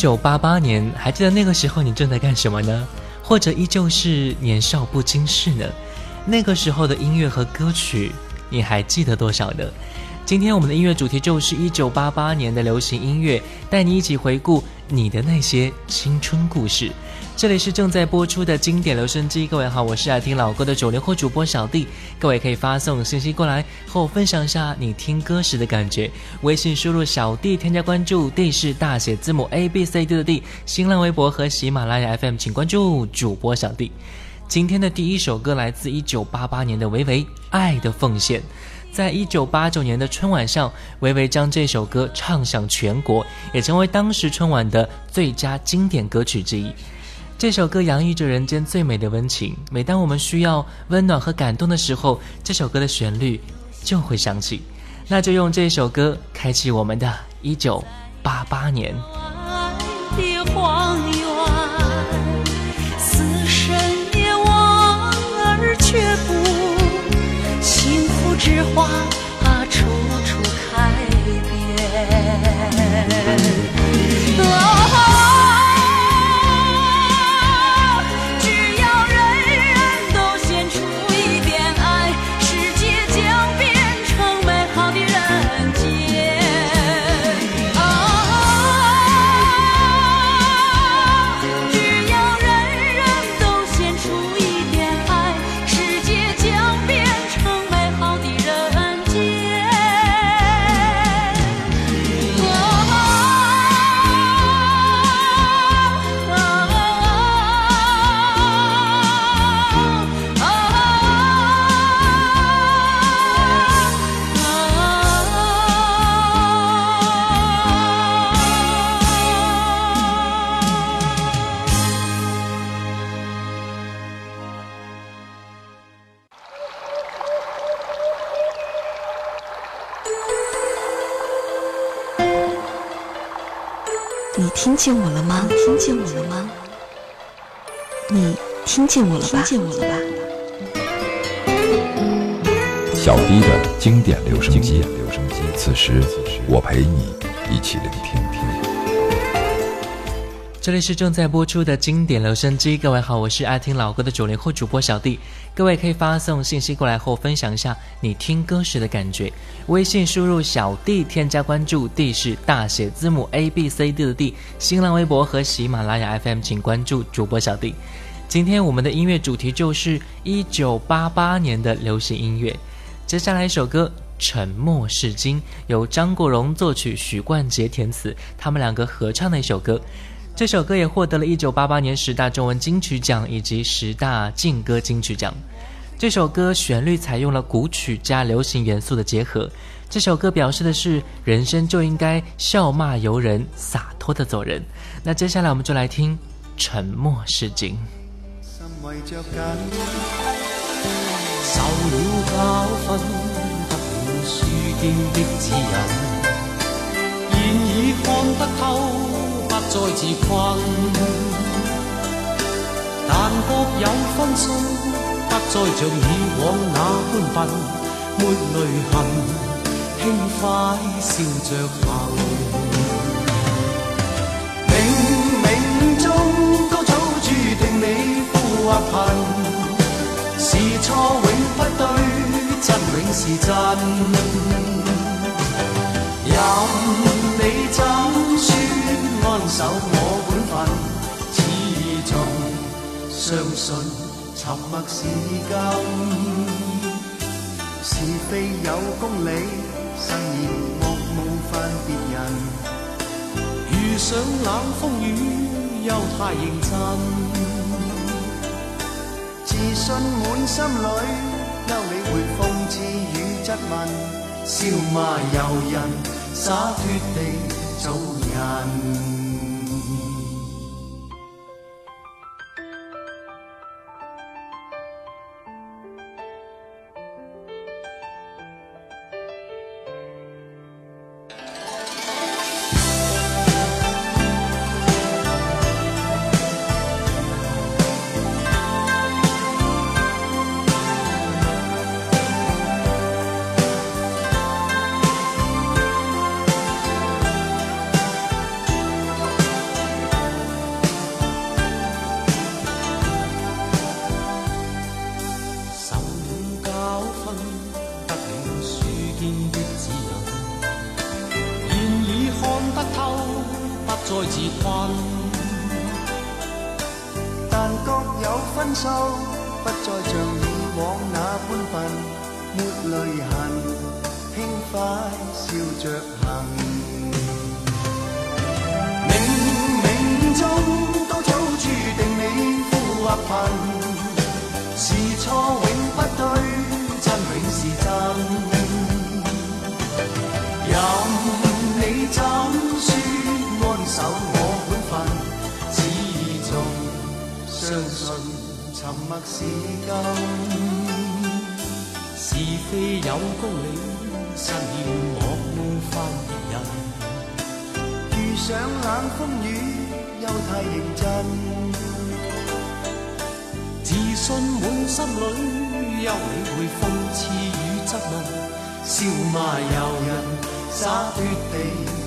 九八八年，还记得那个时候你正在干什么呢？或者依旧是年少不经事呢？那个时候的音乐和歌曲，你还记得多少呢？今天我们的音乐主题就是一九八八年的流行音乐，带你一起回顾你的那些青春故事。这里是正在播出的经典留声机，各位好，我是爱听老歌的九零后主播小弟。各位可以发送信息过来和我分享一下你听歌时的感觉。微信输入小弟添加关注，D 是大写字母 A B C D 的 D。新浪微博和喜马拉雅 FM 请关注主播小弟。今天的第一首歌来自一九八八年的维维《爱的奉献》。在一九八九年的春晚上，维维将这首歌唱响全国，也成为当时春晚的最佳经典歌曲之一。这首歌洋溢着人间最美的温情，每当我们需要温暖和感动的时候，这首歌的旋律就会响起。那就用这首歌开启我们的一九八八年。幸福之花处处开遍。听见我了吗？听见我了吗？你听见我了吧？听见我了吧？小 D 的经典留声机，此时我陪你一起聆听。这里是正在播出的经典留声机，各位好，我是爱听老歌的九零后主播小弟。各位可以发送信息过来后分享一下你听歌时的感觉。微信输入小弟添加关注，D 是大写字母 A B C D 的 D。新浪微博和喜马拉雅 FM 请关注主播小弟。今天我们的音乐主题就是一九八八年的流行音乐。接下来一首歌《沉默是金》，由张国荣作曲，许冠杰填词，他们两个合唱的一首歌。这首歌也获得了一九八八年十大中文金曲奖以及十大劲歌金曲奖。这首歌旋律采用了古曲加流行元素的结合。这首歌表示的是人生就应该笑骂由人，洒脱的走人。那接下来我们就来听《沉默是金》。受了教训，得了书经的指引，现已看得透。再自困，但各有分数，不再像以往那般笨，没泪痕，轻快笑着行。冥冥中高早注定你富或贫，是错永不对，真永是真，任你怎说。安守我本分，始终。相信沉默是金。是非有公理，慎言莫冒犯别人。遇上冷风雨，又太认真。自信满心里，休理会讽刺与质问。笑骂由人，洒脱地做人。里，休理会讽刺与质问。笑骂由人，洒脱地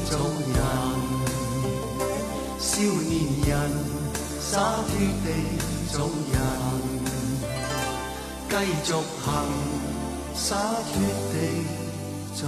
做人。少年人，洒脱地做人。继续行，洒脱地做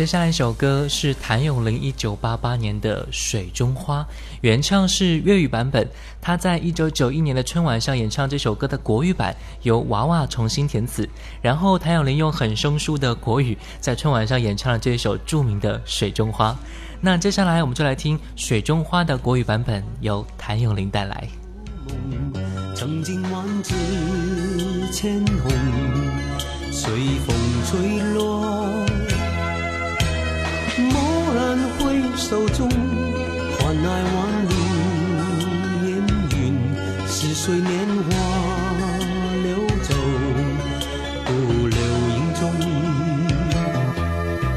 接下来一首歌是谭咏麟一九八八年的《水中花》，原唱是粤语版本。他在一九九一年的春晚上演唱这首歌的国语版，由娃娃重新填词。然后谭咏麟用很生疏的国语在春晚上演唱了这首著名的《水中花》。那接下来我们就来听《水中花》的国语版本，由谭咏麟带来。曾经万紫千红，随风吹落。手中，换来万里烟云，似水年华流走，不留影踪。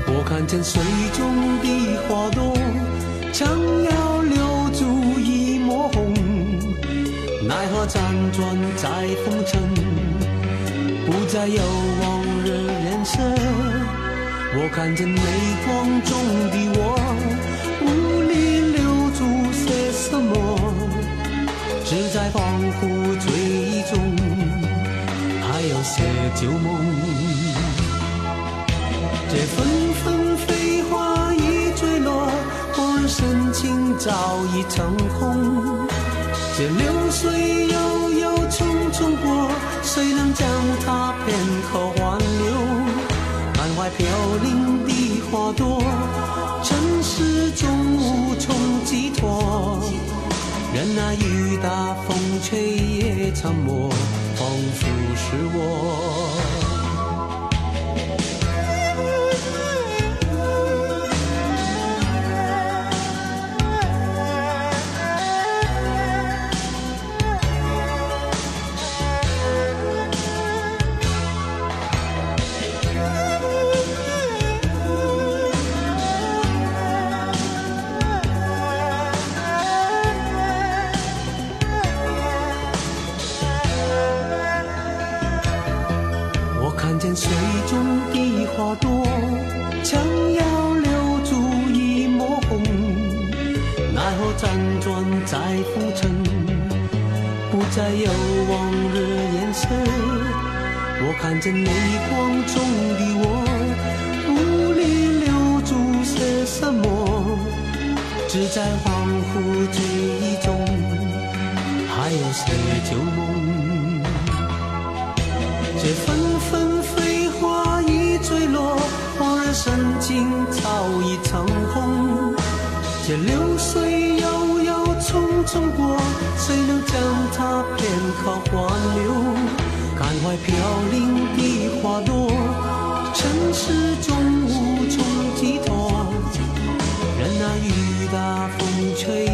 我看见水中的。花朵想要留住一抹红，奈何辗转在风尘，不再有往日颜色。我看见泪光中的我，什么，只在恍惚醉意中，还有些旧梦。这纷纷飞花已坠落，我。深情早已成空，这流水悠悠匆匆过，谁能将它片刻挽留？满怀飘零的花朵，始终无从寄托。任那雨打风吹也沉默，仿佛是我。多强要留住一抹红奈何辗转在风尘不再有往日颜色我看见泪光中的我无力留住些什么？只在恍惚记忆中还有些旧梦。这纷纷曾经早已成空。这流水悠悠匆匆过，谁能将它片刻挽留？感怀飘零的花朵，尘世中无从寄托。任那雨打风吹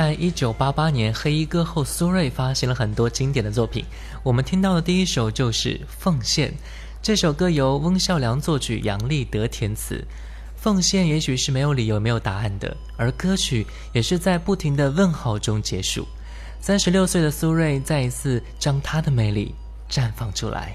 在一九八八年，黑衣歌后苏芮发行了很多经典的作品。我们听到的第一首就是《奉献》，这首歌由翁孝良作曲，杨立德填词。奉献也许是没有理由、没有答案的，而歌曲也是在不停的问号中结束。三十六岁的苏芮再一次将她的魅力绽放出来。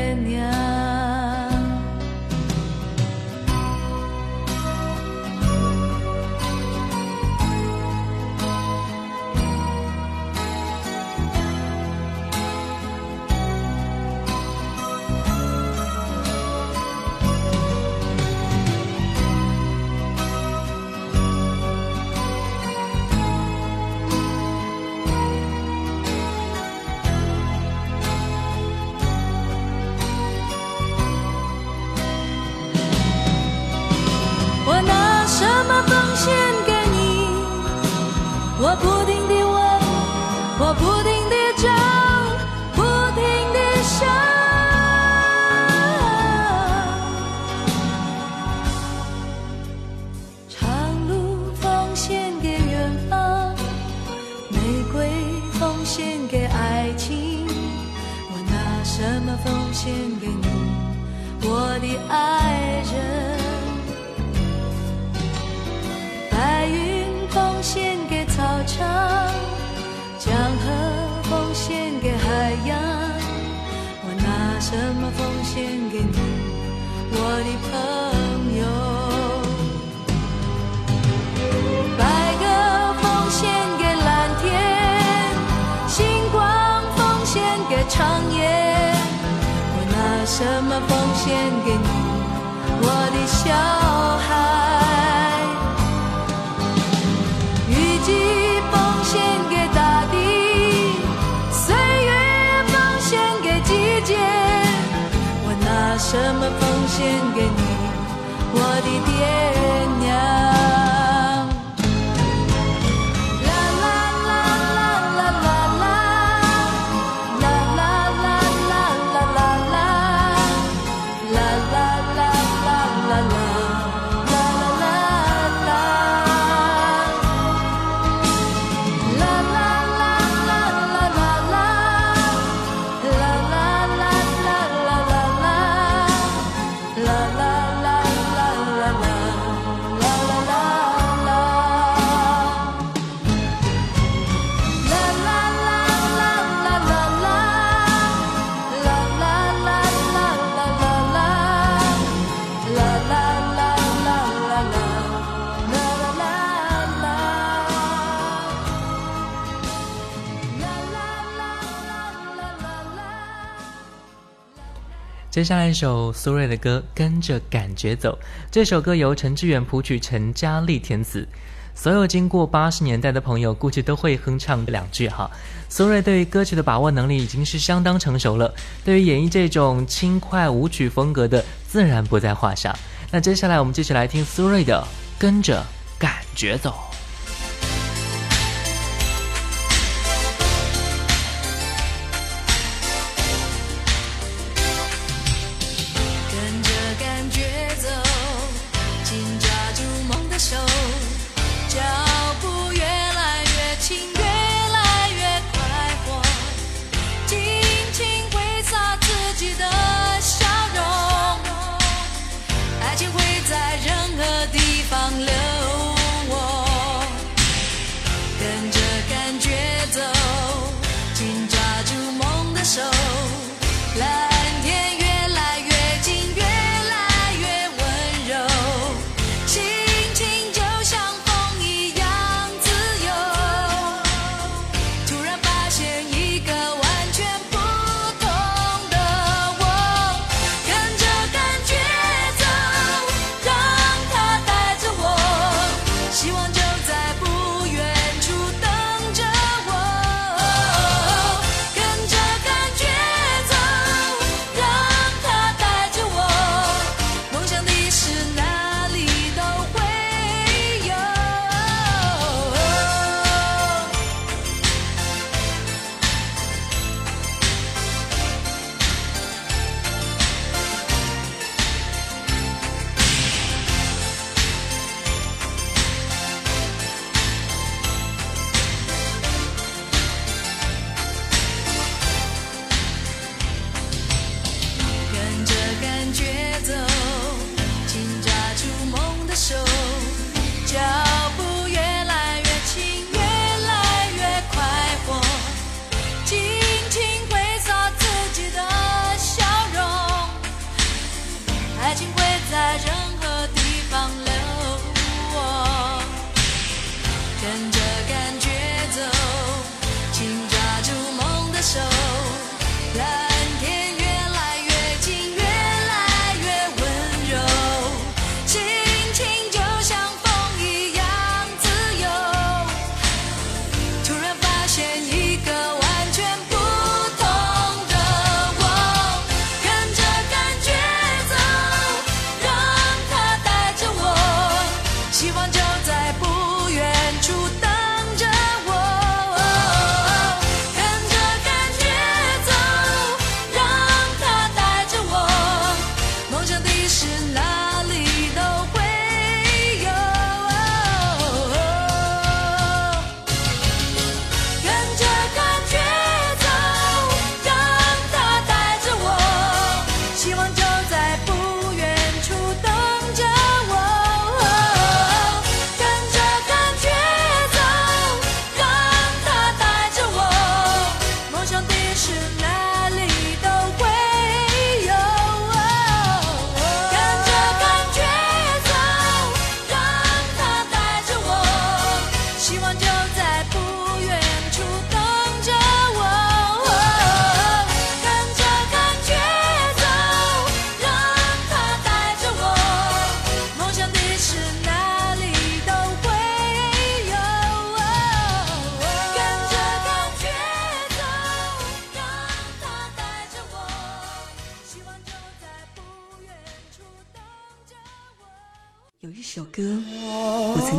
献给接下来一首苏芮的歌跟着感觉走这首歌由陈志远谱曲陈佳丽填词。所有经过八十年代的朋友估计都会哼唱两句哈。苏芮对于歌曲的把握能力已经是相当成熟了。对于演绎这种轻快舞曲风格的自然不在话下。那接下来我们继续来听苏芮的跟着感觉走。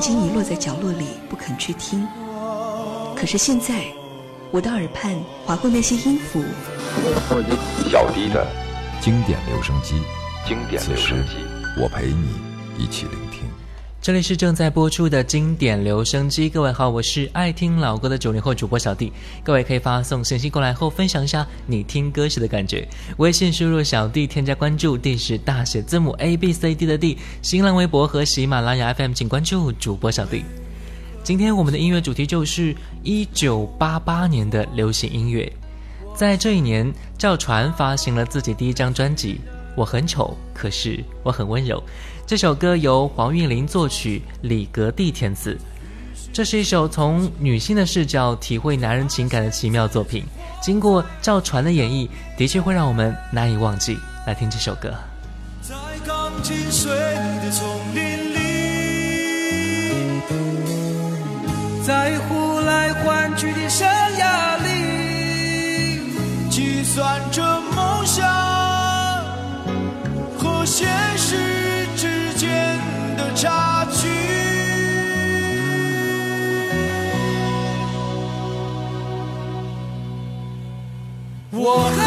经遗落在角落里不肯去听，可是现在，我的耳畔划过那些音符。小低的经典留声机，经典留声机，我陪你一起聆听。这里是正在播出的经典留声机，各位好，我是爱听老歌的九零后主播小弟。各位可以发送信息过来后，分享一下你听歌时的感觉。微信输入小弟，添加关注，D 是大写字母 A B C D 的 D。新浪微博和喜马拉雅 FM 请关注主播小弟。今天我们的音乐主题就是一九八八年的流行音乐。在这一年，赵传发行了自己第一张专辑。我很丑，可是我很温柔。这首歌由黄韵玲作曲，李格弟填词。这是一首从女性的视角体会男人情感的奇妙作品。经过赵传的演绎，的确会让我们难以忘记。来听这首歌。在钢筋水泥的丛林里，在呼来唤去的生我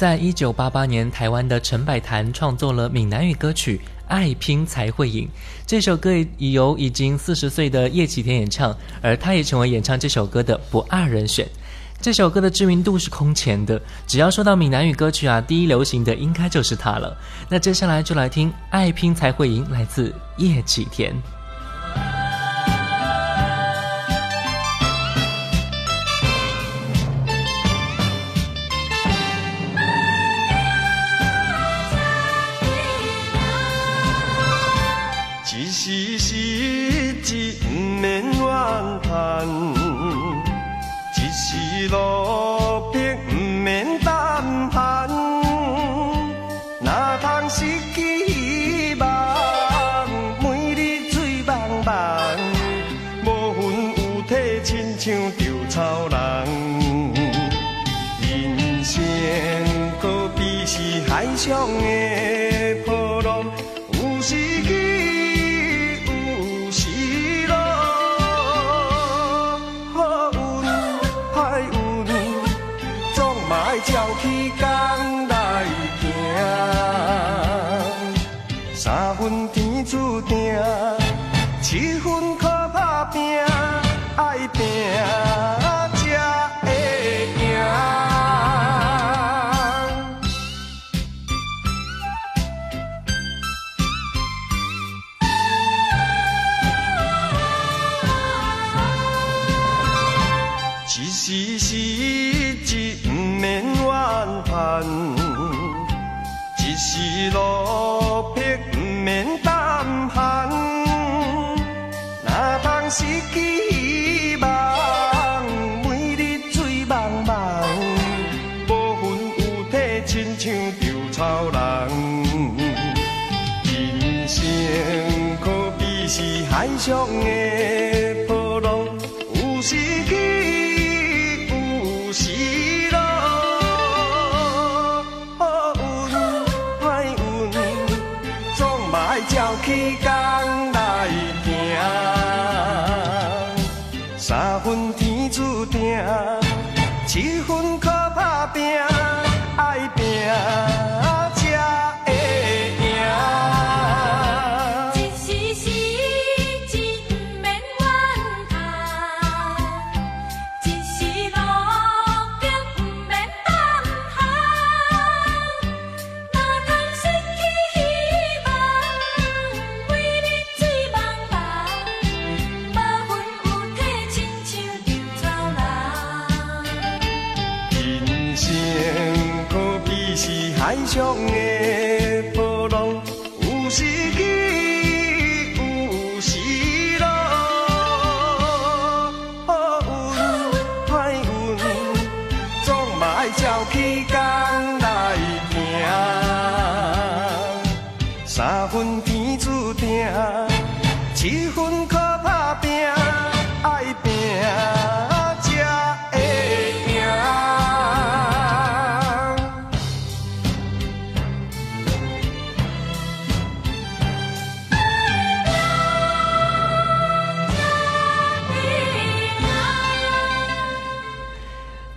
在一九八八年，台湾的陈百潭创作了闽南语歌曲《爱拼才会赢》。这首歌已由已经四十岁的叶启田演唱，而他也成为演唱这首歌的不二人选。这首歌的知名度是空前的，只要说到闽南语歌曲啊，第一流行的应该就是他了。那接下来就来听《爱拼才会赢》，来自叶启田。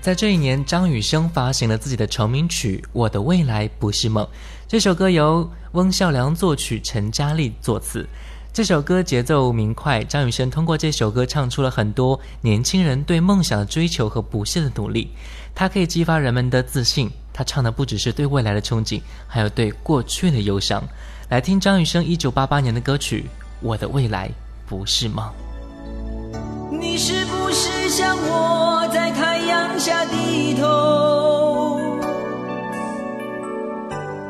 在这一年，张雨生发行了自己的成名曲《我的未来不是梦》。这首歌由翁孝良作曲，陈嘉丽作词。这首歌节奏明快，张雨生通过这首歌唱出了很多年轻人对梦想的追求和不懈的努力。它可以激发人们的自信。他唱的不只是对未来的憧憬，还有对过去的忧伤。来听张雨生一九八八年的歌曲《我的未来不是梦》。你是不是像我在太阳下低头，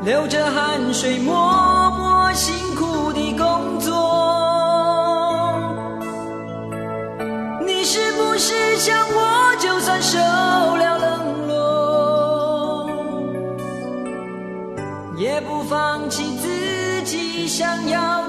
流着汗水默默辛苦的工作？你是不是像我，就算受了冷落，也不放弃自己想要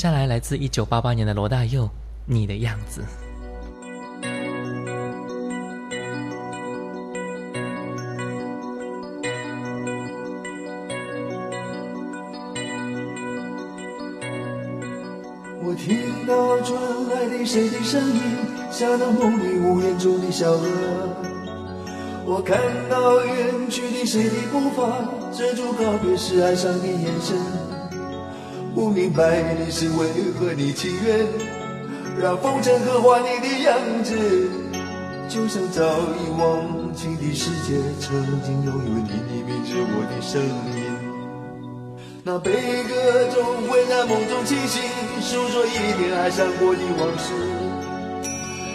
下来来自一九八八年的罗大佑，《你的样子》。我听到传来的谁的声音，像那梦里屋檐中的小河。我看到远去的谁的步伐，遮住告别时哀伤的眼神。不明白的是为何你情愿让风尘刻画你的样子，就像早已忘情的世界，曾经拥有你的名字，我的声音。那悲歌中会在梦中清醒，诉说一点爱上过的往事。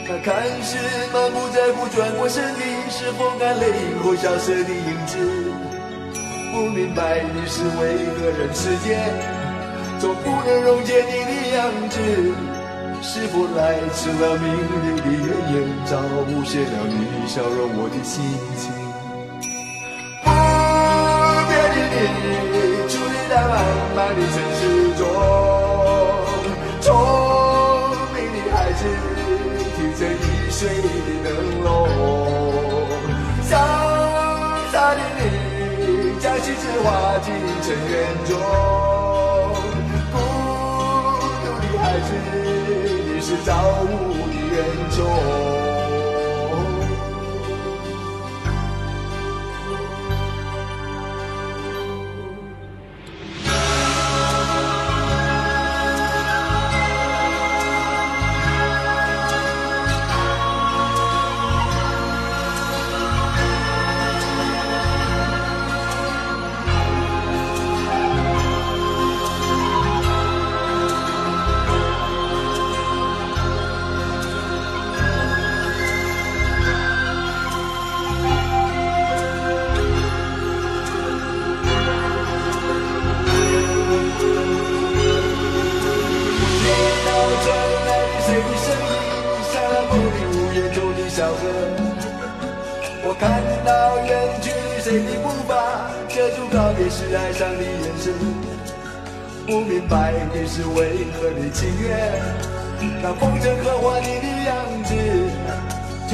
那看似满不在乎转过身的，是否干泪后萧瑟的影子？不明白的是为何人世间总不能溶解你的样子？是否来迟了明日的艳阳，早无限了你笑容我的心情？不变的你，伫立在漫漫的城市中，聪明的孩子提着易碎的灯笼，潇洒的你将心事化进尘缘中，你是造物的恩宠。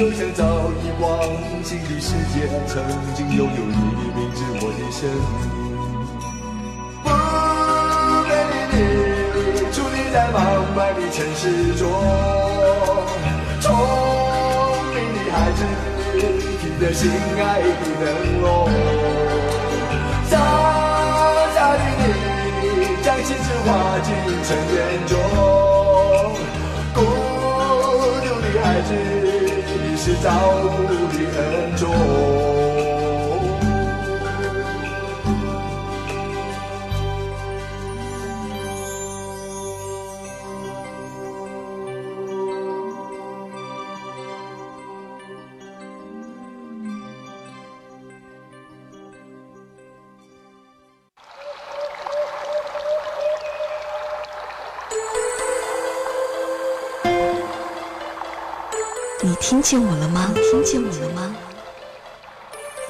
就像早已忘情的世界，曾经拥有你的名字，我的声音。不变的你，伫立在茫茫的城市中，聪明的孩子，听着心爱的灯笼，傻傻的你，将心事化进尘缘中，是造物的恩重。听见我了吗？听见我了吗？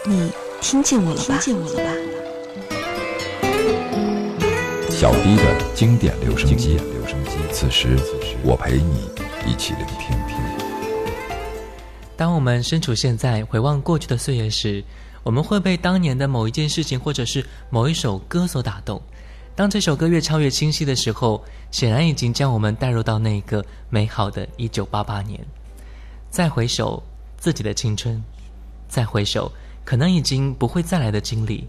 你听见我了吧？听见我了吧？小迪的经典留声机，留声机。此时，我陪你一起聆听。当我们身处现在，回望过去的岁月时，我们会被当年的某一件事情，或者是某一首歌所打动。当这首歌越唱越清晰的时候，显然已经将我们带入到那个美好的1988年。再回首自己的青春，再回首可能已经不会再来的经历，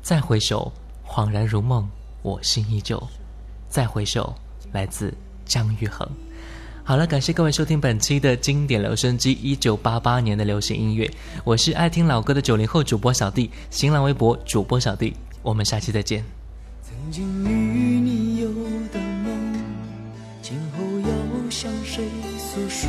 再回首恍然如梦，我心依旧。再回首，来自姜育恒。好了，感谢各位收听本期的经典留声机一九八八年的流行音乐，我是爱听老歌的九零后主播小弟，新浪微博主播小弟，我们下期再见。曾经与你有的梦，今后要向谁诉说？